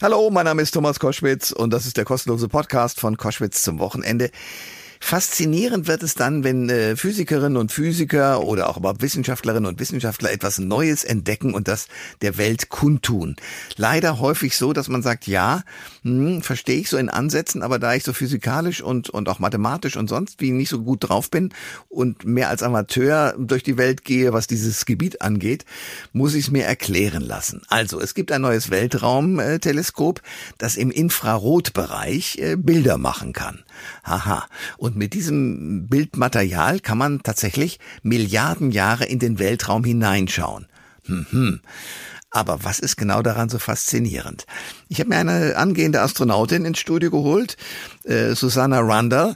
Hallo, mein Name ist Thomas Koschwitz und das ist der kostenlose Podcast von Koschwitz zum Wochenende. Faszinierend wird es dann, wenn äh, Physikerinnen und Physiker oder auch aber Wissenschaftlerinnen und Wissenschaftler etwas Neues entdecken und das der Welt kundtun. Leider häufig so, dass man sagt, ja, hm, verstehe ich so in Ansätzen, aber da ich so physikalisch und, und auch mathematisch und sonst wie nicht so gut drauf bin und mehr als Amateur durch die Welt gehe, was dieses Gebiet angeht, muss ich es mir erklären lassen. Also, es gibt ein neues Weltraumteleskop, das im Infrarotbereich äh, Bilder machen kann. Haha. Und mit diesem Bildmaterial kann man tatsächlich Milliarden Jahre in den Weltraum hineinschauen. Hm, Aber was ist genau daran so faszinierend? Ich habe mir eine angehende Astronautin ins Studio geholt, äh, Susanna Randall,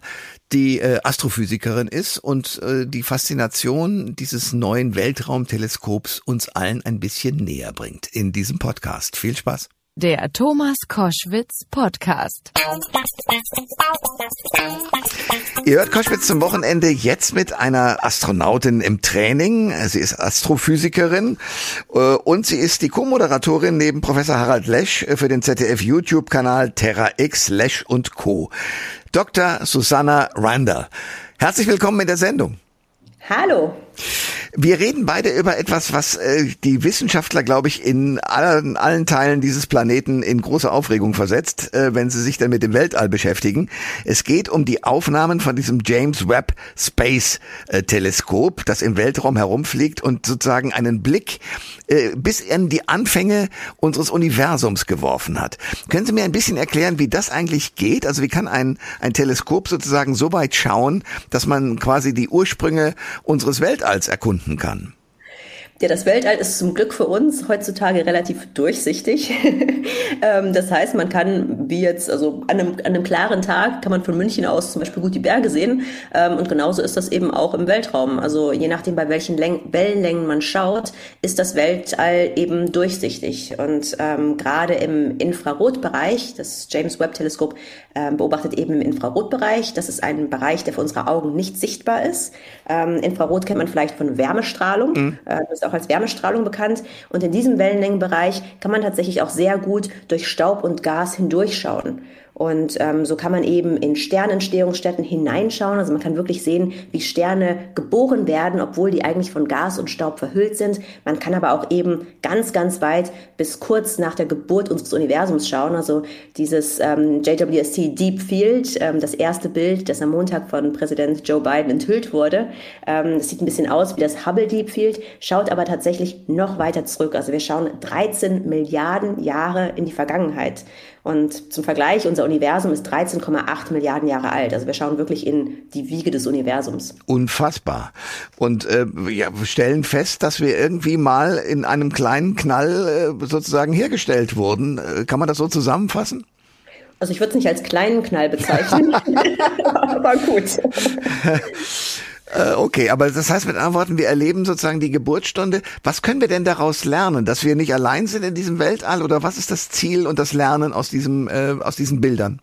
die äh, Astrophysikerin ist und äh, die Faszination dieses neuen Weltraumteleskops uns allen ein bisschen näher bringt in diesem Podcast. Viel Spaß. Der Thomas Koschwitz Podcast. Ihr hört Koschwitz zum Wochenende jetzt mit einer Astronautin im Training. Sie ist Astrophysikerin äh, und sie ist die Co-Moderatorin neben Professor Harald Lesch für den ZDF YouTube-Kanal Terra X Lesch und Co. Dr. Susanna Randall. Herzlich willkommen in der Sendung. Hallo. Wir reden beide über etwas, was äh, die Wissenschaftler, glaube ich, in allen, allen Teilen dieses Planeten in große Aufregung versetzt, äh, wenn sie sich dann mit dem Weltall beschäftigen. Es geht um die Aufnahmen von diesem James Webb Space äh, Teleskop, das im Weltraum herumfliegt und sozusagen einen Blick äh, bis in die Anfänge unseres Universums geworfen hat. Können Sie mir ein bisschen erklären, wie das eigentlich geht? Also wie kann ein, ein Teleskop sozusagen so weit schauen, dass man quasi die Ursprünge unseres Weltalls erkunden finden kann. Ja, das Weltall ist zum Glück für uns heutzutage relativ durchsichtig. Ähm, das heißt, man kann, wie jetzt, also an einem, an einem klaren Tag kann man von München aus zum Beispiel gut die Berge sehen. Ähm, und genauso ist das eben auch im Weltraum. Also je nachdem, bei welchen Läng Wellenlängen man schaut, ist das Weltall eben durchsichtig. Und ähm, gerade im Infrarotbereich, das James Webb Teleskop ähm, beobachtet eben im Infrarotbereich. Das ist ein Bereich, der für unsere Augen nicht sichtbar ist. Ähm, Infrarot kennt man vielleicht von Wärmestrahlung. Mhm. Äh, das ist auch als Wärmestrahlung bekannt. Und in diesem Wellenlängenbereich kann man tatsächlich auch sehr gut durch Staub und Gas hindurchschauen. Und ähm, so kann man eben in Sternentstehungsstätten hineinschauen. Also man kann wirklich sehen, wie Sterne geboren werden, obwohl die eigentlich von Gas und Staub verhüllt sind. Man kann aber auch eben ganz, ganz weit bis kurz nach der Geburt unseres Universums schauen. Also dieses ähm, JWST Deep Field, ähm, das erste Bild, das am Montag von Präsident Joe Biden enthüllt wurde. Ähm, das sieht ein bisschen aus wie das Hubble Deep Field, schaut aber tatsächlich noch weiter zurück. Also wir schauen 13 Milliarden Jahre in die Vergangenheit. Und zum Vergleich, unser Universum ist 13,8 Milliarden Jahre alt. Also wir schauen wirklich in die Wiege des Universums. Unfassbar. Und äh, ja, stellen fest, dass wir irgendwie mal in einem kleinen Knall äh, sozusagen hergestellt wurden. Äh, kann man das so zusammenfassen? Also ich würde es nicht als kleinen Knall bezeichnen, aber gut. Äh, okay, aber das heißt mit anderen Worten, wir erleben sozusagen die Geburtsstunde. Was können wir denn daraus lernen, dass wir nicht allein sind in diesem Weltall oder was ist das Ziel und das Lernen aus diesem äh, aus diesen Bildern?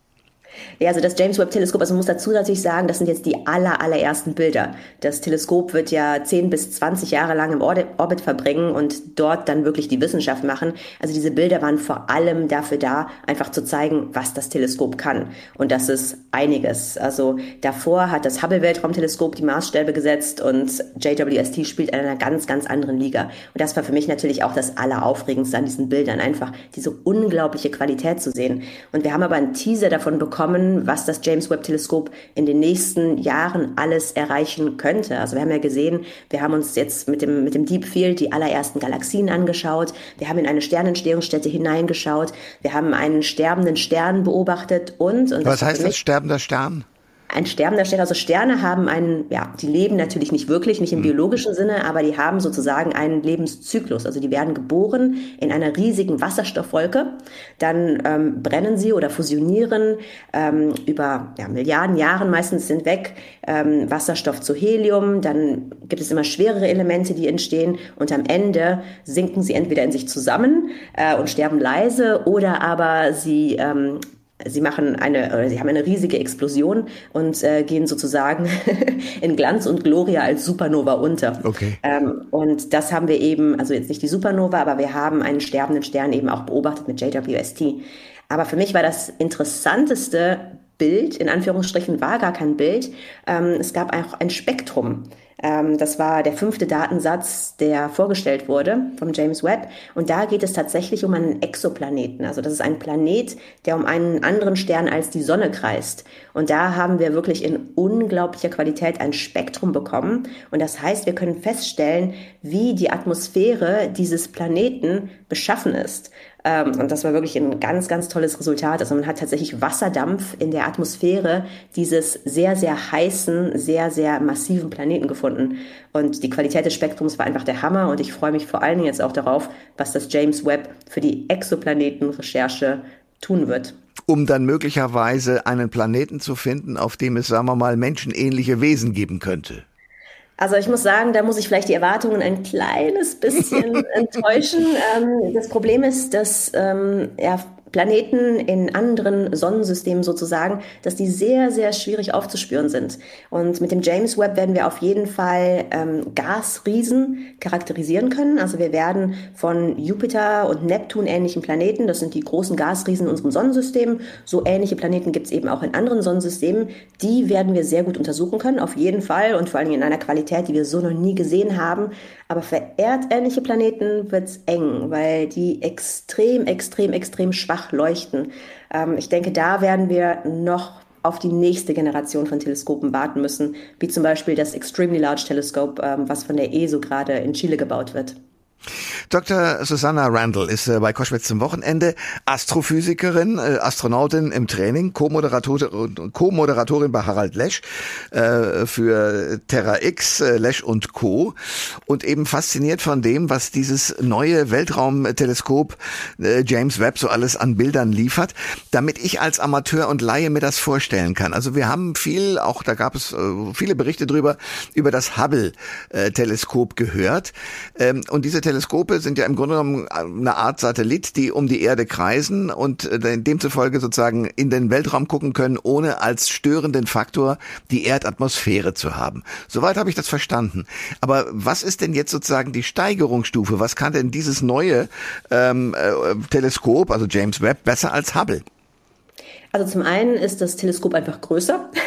Ja, also das James Webb Teleskop, also man muss dazu natürlich sagen, das sind jetzt die aller, allerersten Bilder. Das Teleskop wird ja 10 bis 20 Jahre lang im Orbit verbringen und dort dann wirklich die Wissenschaft machen. Also diese Bilder waren vor allem dafür da, einfach zu zeigen, was das Teleskop kann. Und das ist einiges. Also davor hat das Hubble Weltraumteleskop die Maßstäbe gesetzt und JWST spielt in einer ganz, ganz anderen Liga. Und das war für mich natürlich auch das Alleraufregendste an diesen Bildern, einfach diese unglaubliche Qualität zu sehen. Und wir haben aber einen Teaser davon bekommen, bekommen, was das James Webb Teleskop in den nächsten Jahren alles erreichen könnte. Also wir haben ja gesehen, wir haben uns jetzt mit dem, mit dem Deep Field die allerersten Galaxien angeschaut. Wir haben in eine Sternentstehungsstätte hineingeschaut. Wir haben einen sterbenden Stern beobachtet und, und was heißt das sterbender Stern? Ein sterbender Stern. Also Sterne haben einen, ja, die leben natürlich nicht wirklich, nicht im mhm. biologischen Sinne, aber die haben sozusagen einen Lebenszyklus. Also die werden geboren in einer riesigen Wasserstoffwolke, dann ähm, brennen sie oder fusionieren ähm, über ja, Milliarden Jahren meistens hinweg ähm, Wasserstoff zu Helium, dann gibt es immer schwerere Elemente, die entstehen und am Ende sinken sie entweder in sich zusammen äh, und sterben leise oder aber sie ähm, sie machen eine, oder sie haben eine riesige Explosion und äh, gehen sozusagen in Glanz und Gloria als Supernova unter. Okay. Ähm, und das haben wir eben, also jetzt nicht die Supernova, aber wir haben einen sterbenden Stern eben auch beobachtet mit JWST. Aber für mich war das interessanteste Bild, in Anführungsstrichen war gar kein Bild. Ähm, es gab auch ein Spektrum. Ähm, das war der fünfte Datensatz, der vorgestellt wurde vom James Webb. Und da geht es tatsächlich um einen Exoplaneten. Also das ist ein Planet, der um einen anderen Stern als die Sonne kreist. Und da haben wir wirklich in unglaublicher Qualität ein Spektrum bekommen. Und das heißt, wir können feststellen, wie die Atmosphäre dieses Planeten beschaffen ist. Ähm, und das war wirklich ein ganz, ganz tolles Resultat. Also man hat tatsächlich Wasserdampf in der Atmosphäre dieses sehr, sehr heißen, sehr, sehr massiven Planeten gefunden. Und die Qualität des Spektrums war einfach der Hammer. Und ich freue mich vor allen Dingen jetzt auch darauf, was das James Webb für die Exoplanetenrecherche tun wird um dann möglicherweise einen Planeten zu finden, auf dem es, sagen wir mal, menschenähnliche Wesen geben könnte. Also ich muss sagen, da muss ich vielleicht die Erwartungen ein kleines bisschen enttäuschen. Ähm, das Problem ist, dass ähm, ja, Planeten in anderen Sonnensystemen sozusagen, dass die sehr, sehr schwierig aufzuspüren sind. Und mit dem James Webb werden wir auf jeden Fall ähm, Gasriesen charakterisieren können. Also wir werden von Jupiter und Neptun ähnlichen Planeten, das sind die großen Gasriesen in unserem Sonnensystem, so ähnliche Planeten gibt es eben auch in anderen Sonnensystemen, die werden wir sehr gut untersuchen können, auf jeden Fall und vor allem in einer Qualität, die wir so noch nie gesehen haben. Aber für erdähnliche Planeten wird es eng, weil die extrem, extrem, extrem schwach leuchten. Ähm, ich denke, da werden wir noch auf die nächste Generation von Teleskopen warten müssen, wie zum Beispiel das Extremely Large Telescope, ähm, was von der ESO gerade in Chile gebaut wird. Dr. Susanna Randall ist äh, bei Koschwitz zum Wochenende Astrophysikerin, äh, Astronautin im Training, Co-Moderatorin Co bei Harald Lesch äh, für Terra X, Lesch und Co. Und eben fasziniert von dem, was dieses neue Weltraumteleskop James Webb so alles an Bildern liefert, damit ich als Amateur und Laie mir das vorstellen kann. Also wir haben viel, auch da gab es viele Berichte drüber, über das Hubble-Teleskop gehört. Ähm, und diese Teleskope sind ja im Grunde genommen eine Art Satellit, die um die Erde kreisen und äh, demzufolge sozusagen in den Weltraum gucken können, ohne als störenden Faktor die Erdatmosphäre zu haben. Soweit habe ich das verstanden. Aber was ist denn jetzt sozusagen die Steigerungsstufe? Was kann denn dieses neue ähm, äh, Teleskop, also James Webb, besser als Hubble? Also zum einen ist das Teleskop einfach größer.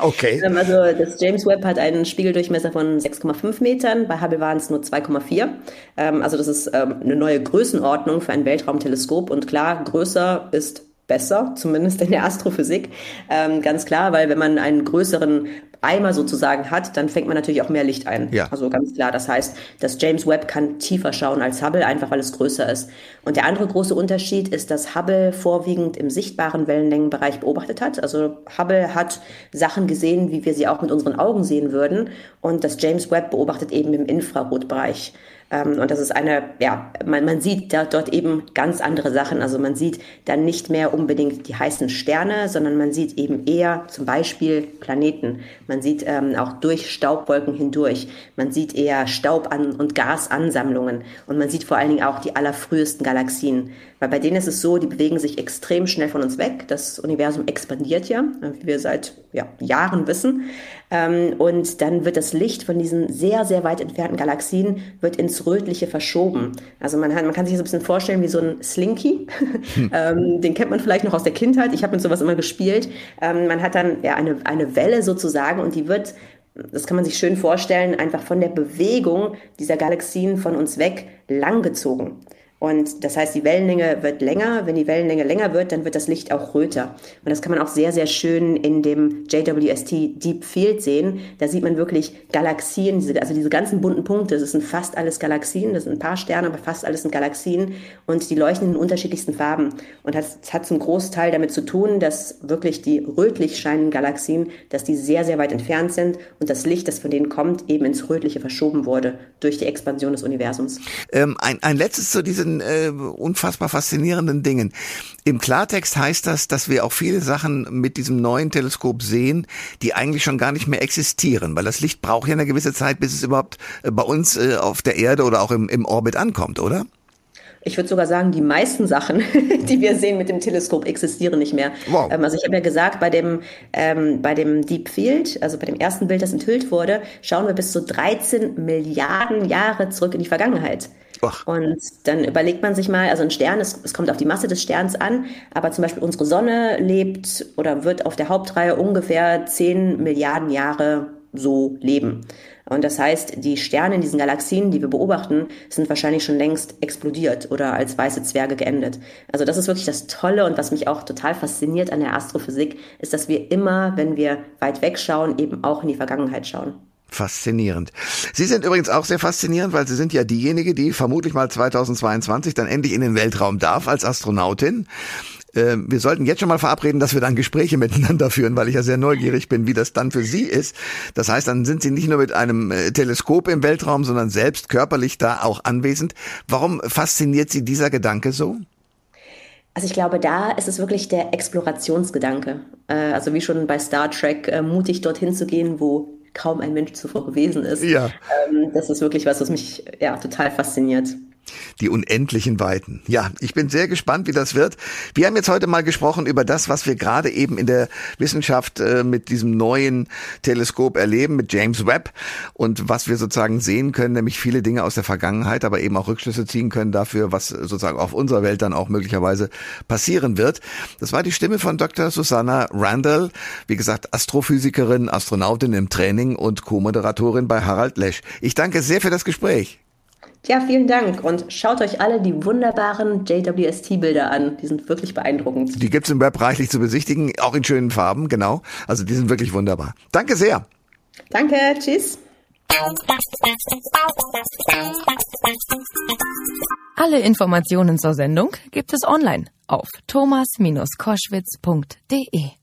Okay. Ähm, also das James Webb hat einen Spiegeldurchmesser von 6,5 Metern, bei Hubble waren es nur 2,4. Ähm, also das ist ähm, eine neue Größenordnung für ein Weltraumteleskop und klar, größer ist besser, zumindest in der Astrophysik. Ähm, ganz klar, weil wenn man einen größeren Eimer sozusagen hat, dann fängt man natürlich auch mehr Licht ein. Ja. Also ganz klar. Das heißt, das James Webb kann tiefer schauen als Hubble, einfach weil es größer ist. Und der andere große Unterschied ist, dass Hubble vorwiegend im sichtbaren Wellenlängenbereich beobachtet hat. Also Hubble hat Sachen gesehen, wie wir sie auch mit unseren Augen sehen würden. Und das James Webb beobachtet eben im Infrarotbereich. Ähm, und das ist eine, ja, man, man sieht da, dort eben ganz andere Sachen. Also man sieht dann nicht mehr unbedingt die heißen Sterne, sondern man sieht eben eher zum Beispiel Planeten. Man sieht ähm, auch durch Staubwolken hindurch. Man sieht eher Staub- und Gasansammlungen. Und man sieht vor allen Dingen auch die allerfrühesten Galaxien. Weil bei denen ist es so, die bewegen sich extrem schnell von uns weg. Das Universum expandiert ja, wie wir seit ja, Jahren wissen. Ähm, und dann wird das Licht von diesen sehr, sehr weit entfernten Galaxien wird ins Rötliche verschoben. Also man, hat, man kann sich das ein bisschen vorstellen wie so ein Slinky. Hm. ähm, den kennt man vielleicht noch aus der Kindheit. Ich habe mit sowas immer gespielt. Ähm, man hat dann ja eine, eine Welle sozusagen und die wird das kann man sich schön vorstellen, einfach von der Bewegung dieser Galaxien von uns weg langgezogen. Und das heißt, die Wellenlänge wird länger. Wenn die Wellenlänge länger wird, dann wird das Licht auch röter. Und das kann man auch sehr, sehr schön in dem JWST Deep Field sehen. Da sieht man wirklich Galaxien, also diese ganzen bunten Punkte. Das sind fast alles Galaxien. Das sind ein paar Sterne, aber fast alles sind Galaxien. Und die leuchten in unterschiedlichsten Farben. Und das hat zum Großteil damit zu tun, dass wirklich die rötlich scheinenden Galaxien, dass die sehr, sehr weit entfernt sind und das Licht, das von denen kommt, eben ins Rötliche verschoben wurde durch die Expansion des Universums. Ähm, ein, ein letztes zu diesen diesen äh, unfassbar faszinierenden Dingen. Im Klartext heißt das, dass wir auch viele Sachen mit diesem neuen Teleskop sehen, die eigentlich schon gar nicht mehr existieren, weil das Licht braucht ja eine gewisse Zeit, bis es überhaupt äh, bei uns äh, auf der Erde oder auch im, im Orbit ankommt, oder? Ich würde sogar sagen, die meisten Sachen, die wir sehen mit dem Teleskop, existieren nicht mehr. Wow. Ähm, also ich habe ja gesagt, bei dem, ähm, bei dem Deep Field, also bei dem ersten Bild, das enthüllt wurde, schauen wir bis zu 13 Milliarden Jahre zurück in die Vergangenheit. Ach. Und dann überlegt man sich mal, also ein Stern, es, es kommt auf die Masse des Sterns an, aber zum Beispiel unsere Sonne lebt oder wird auf der Hauptreihe ungefähr 10 Milliarden Jahre so leben. Und das heißt, die Sterne in diesen Galaxien, die wir beobachten, sind wahrscheinlich schon längst explodiert oder als weiße Zwerge geendet. Also das ist wirklich das Tolle und was mich auch total fasziniert an der Astrophysik, ist, dass wir immer, wenn wir weit wegschauen, eben auch in die Vergangenheit schauen. Faszinierend. Sie sind übrigens auch sehr faszinierend, weil Sie sind ja diejenige, die vermutlich mal 2022 dann endlich in den Weltraum darf als Astronautin. Ähm, wir sollten jetzt schon mal verabreden, dass wir dann Gespräche miteinander führen, weil ich ja sehr neugierig bin, wie das dann für Sie ist. Das heißt, dann sind Sie nicht nur mit einem äh, Teleskop im Weltraum, sondern selbst körperlich da auch anwesend. Warum fasziniert Sie dieser Gedanke so? Also ich glaube, da ist es wirklich der Explorationsgedanke. Äh, also wie schon bei Star Trek, äh, mutig dorthin zu gehen, wo kaum ein Mensch zuvor gewesen ist. Ja. Ähm, das ist wirklich was, was mich ja total fasziniert. Die unendlichen Weiten. Ja, ich bin sehr gespannt, wie das wird. Wir haben jetzt heute mal gesprochen über das, was wir gerade eben in der Wissenschaft äh, mit diesem neuen Teleskop erleben, mit James Webb und was wir sozusagen sehen können, nämlich viele Dinge aus der Vergangenheit, aber eben auch Rückschlüsse ziehen können dafür, was sozusagen auf unserer Welt dann auch möglicherweise passieren wird. Das war die Stimme von Dr. Susanna Randall, wie gesagt, Astrophysikerin, Astronautin im Training und Co-Moderatorin bei Harald Lesch. Ich danke sehr für das Gespräch. Ja, vielen Dank und schaut euch alle die wunderbaren JWST-Bilder an. Die sind wirklich beeindruckend. Die gibt's im Web reichlich zu besichtigen, auch in schönen Farben, genau. Also die sind wirklich wunderbar. Danke sehr. Danke, tschüss. Alle Informationen zur Sendung gibt es online auf thomas-koschwitz.de.